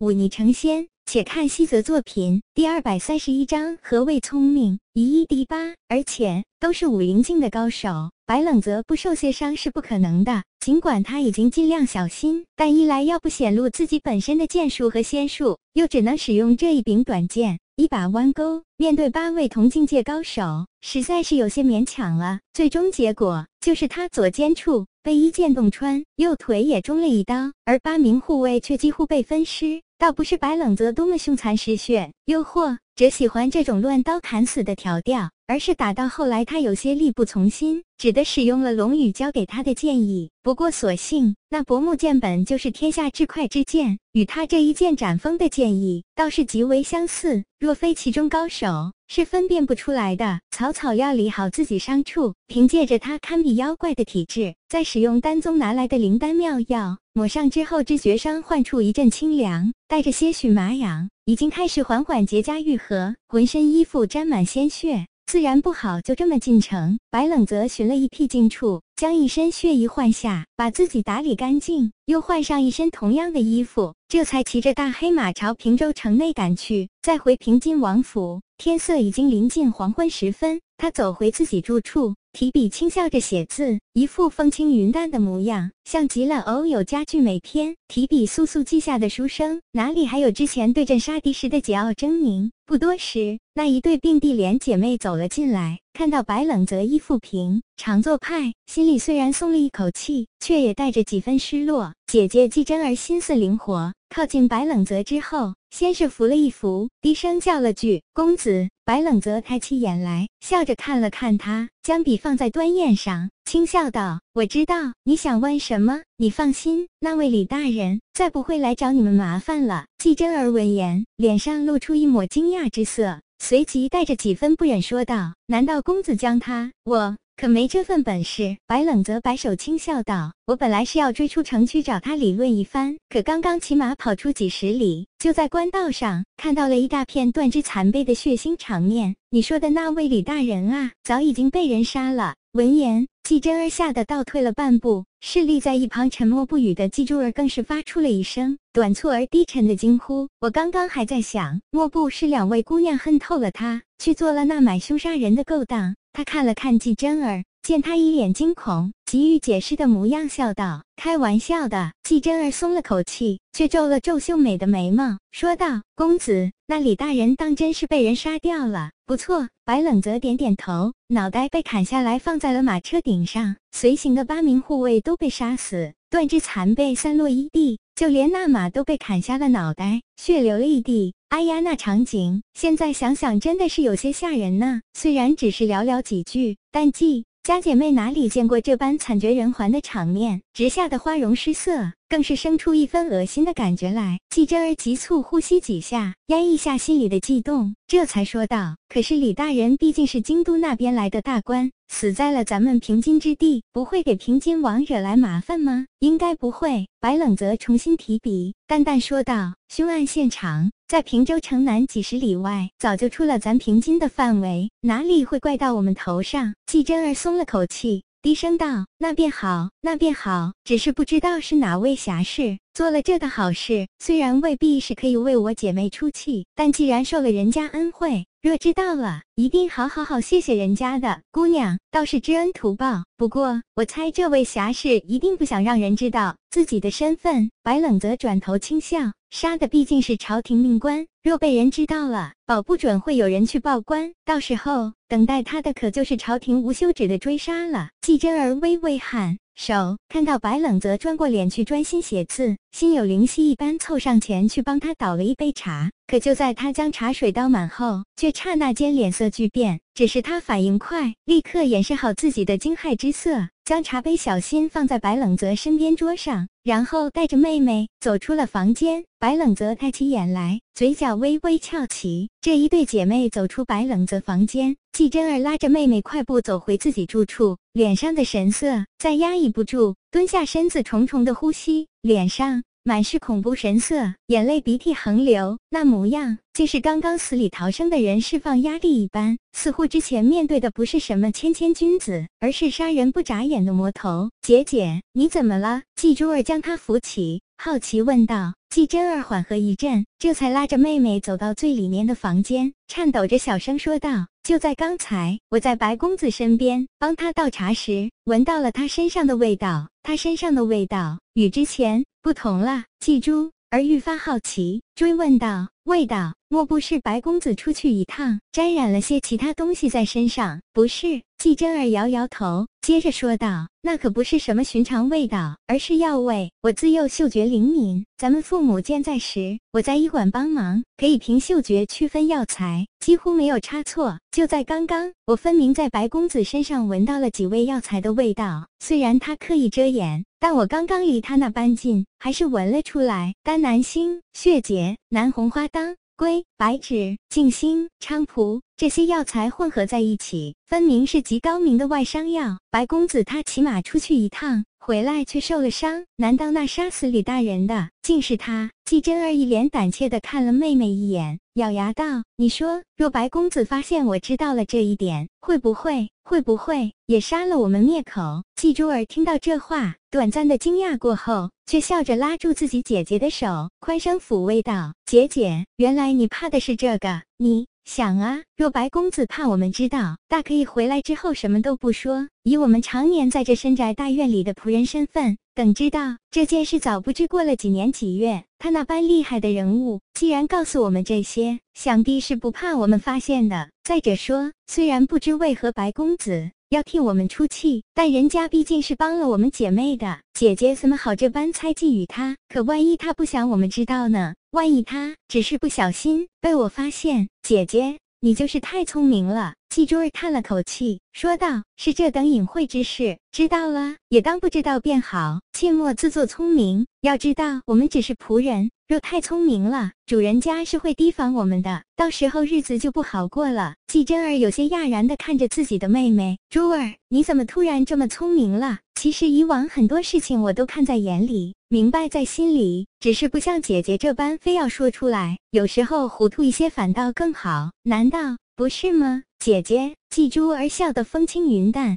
忤逆成仙。且看西泽作品第二百三十一章：何谓聪明？以一敌八，而且都是武灵境的高手，白冷泽不受些伤是不可能的。尽管他已经尽量小心，但一来要不显露自己本身的剑术和仙术，又只能使用这一柄短剑，一把弯钩，面对八位同境界高手，实在是有些勉强了。最终结果就是他左肩处被一剑洞穿，右腿也中了一刀，而八名护卫却几乎被分尸。倒不是白冷泽多么凶残嗜血，又或者喜欢这种乱刀砍死的调调，而是打到后来他有些力不从心，只得使用了龙宇教给他的剑意。不过所幸那薄木剑本就是天下至快之剑，与他这一剑斩风的剑意倒是极为相似。若非其中高手，是分辨不出来的。草草料理好自己伤处，凭借着他堪比妖怪的体质，再使用丹宗拿来的灵丹妙药。抹上之后，知觉伤患处一阵清凉，带着些许麻痒，已经开始缓缓结痂愈合，浑身衣服沾满鲜血，自然不好就这么进城。白冷则寻了一僻静处，将一身血衣换下，把自己打理干净，又换上一身同样的衣服，这才骑着大黑马朝平州城内赶去。再回平津王府，天色已经临近黄昏时分，他走回自己住处。提笔轻笑着写字，一副风轻云淡的模样，像极了偶有佳句美篇。提笔速速记下的书生，哪里还有之前对阵杀敌时的桀骜狰狞？不多时，那一对并蒂莲姐妹走了进来，看到白冷泽衣服平常作派，心里虽然松了一口气，却也带着几分失落。姐姐季真儿心思灵活，靠近白冷泽之后，先是扶了一扶，低声叫了句“公子”。白冷泽抬起眼来，笑着看了看他，将笔放在端砚上，轻笑道：“我知道你想问什么，你放心，那位李大人再不会来找你们麻烦了。”季真儿闻言，脸上露出一抹惊讶之色，随即带着几分不忍说道：“难道公子将他？我可没这份本事。”白冷泽摆手轻笑道：“我本来是要追出城去找他理论一番，可刚刚骑马跑出几十里。”就在官道上看到了一大片断肢残背的血腥场面。你说的那位李大人啊，早已经被人杀了。闻言，季真儿吓得倒退了半步，侍立在一旁沉默不语的季珠儿更是发出了一声短促而低沉的惊呼。我刚刚还在想，莫不是两位姑娘恨透了他，去做了那买凶杀人的勾当？他看了看季真儿。见他一脸惊恐，急于解释的模样，笑道：“开玩笑的。”季真儿松了口气，却皱了皱秀美的眉毛，说道：“公子，那李大人当真是被人杀掉了？不错。”白冷泽点点头，脑袋被砍下来，放在了马车顶上，随行的八名护卫都被杀死，断肢残背散落一地，就连那马都被砍下了脑袋，血流了一地。哎呀，那场景，现在想想真的是有些吓人呢。虽然只是寥寥几句，但季。家姐妹哪里见过这般惨绝人寰的场面，直吓得花容失色，更是生出一分恶心的感觉来。季真儿急促呼吸几下，压抑下心里的悸动，这才说道：“可是李大人毕竟是京都那边来的大官，死在了咱们平津之地，不会给平津王惹来麻烦吗？应该不会。”白冷泽重新提笔，淡淡说道：“凶案现场。”在平州城南几十里外，早就出了咱平津的范围，哪里会怪到我们头上？季真儿松了口气，低声道：“那便好，那便好。只是不知道是哪位侠士做了这的好事，虽然未必是可以为我姐妹出气，但既然受了人家恩惠。”若知道了，一定好好好谢谢人家的姑娘，倒是知恩图报。不过，我猜这位侠士一定不想让人知道自己的身份。白冷则转头轻笑，杀的毕竟是朝廷命官，若被人知道了，保不准会有人去报官，到时候等待他的可就是朝廷无休止的追杀了。季真儿微微喊手，看到白冷泽转过脸去专心写字，心有灵犀一般凑上前去帮他倒了一杯茶。可就在他将茶水倒满后，却刹那间脸色巨变。只是他反应快，立刻掩饰好自己的惊骇之色，将茶杯小心放在白冷泽身边桌上，然后带着妹妹走出了房间。白冷泽抬起眼来，嘴角微微翘起。这一对姐妹走出白冷泽房间，季珍儿拉着妹妹快步走回自己住处，脸上的神色再压抑不住，蹲下身子，重重的呼吸，脸上。满是恐怖神色，眼泪鼻涕横流，那模样竟是刚刚死里逃生的人释放压力一般，似乎之前面对的不是什么谦谦君子，而是杀人不眨眼的魔头。姐姐，你怎么了？季珠儿将她扶起，好奇问道。季真儿缓和一阵，这才拉着妹妹走到最里面的房间，颤抖着小声说道：“就在刚才，我在白公子身边帮他倒茶时，闻到了他身上的味道。他身上的味道与之前不同了。”记住，而愈发好奇，追问道：“味道？莫不是白公子出去一趟，沾染了些其他东西在身上？”不是。季真儿摇摇头，接着说道：“那可不是什么寻常味道，而是药味。我自幼嗅觉灵敏，咱们父母健在时，我在医馆帮忙，可以凭嗅觉区分药材，几乎没有差错。就在刚刚，我分明在白公子身上闻到了几味药材的味道。虽然他刻意遮掩，但我刚刚离他那般近，还是闻了出来。丹南星、血解、南红花当。”龟、白芷、静心、菖蒲这些药材混合在一起，分明是极高明的外伤药。白公子他骑马出去一趟，回来却受了伤，难道那杀死李大人的竟是他？季真儿一脸胆怯地看了妹妹一眼，咬牙道：“你说，若白公子发现我知道了这一点，会不会会不会也杀了我们灭口？”季珠儿听到这话，短暂的惊讶过后。却笑着拉住自己姐姐的手，宽声抚慰道：“姐姐，原来你怕的是这个。你想啊，若白公子怕我们知道，大可以回来之后什么都不说，以我们常年在这深宅大院里的仆人身份，等知道这件事，早不知过了几年几月。他那般厉害的人物，既然告诉我们这些，想必是不怕我们发现的。再者说，虽然不知为何白公子。”要替我们出气，但人家毕竟是帮了我们姐妹的，姐姐怎么好这般猜忌于他？可万一他不想我们知道呢？万一他只是不小心被我发现？姐姐，你就是太聪明了。季珠儿叹了口气，说道：“是这等隐晦之事，知道了也当不知道便好，切莫自作聪明。要知道，我们只是仆人。”若太聪明了，主人家是会提防我们的，到时候日子就不好过了。季真儿有些讶然的看着自己的妹妹，珠儿，你怎么突然这么聪明了？其实以往很多事情我都看在眼里，明白在心里，只是不像姐姐这般非要说出来。有时候糊涂一些反倒更好，难道不是吗？姐姐，季珠儿笑得风轻云淡。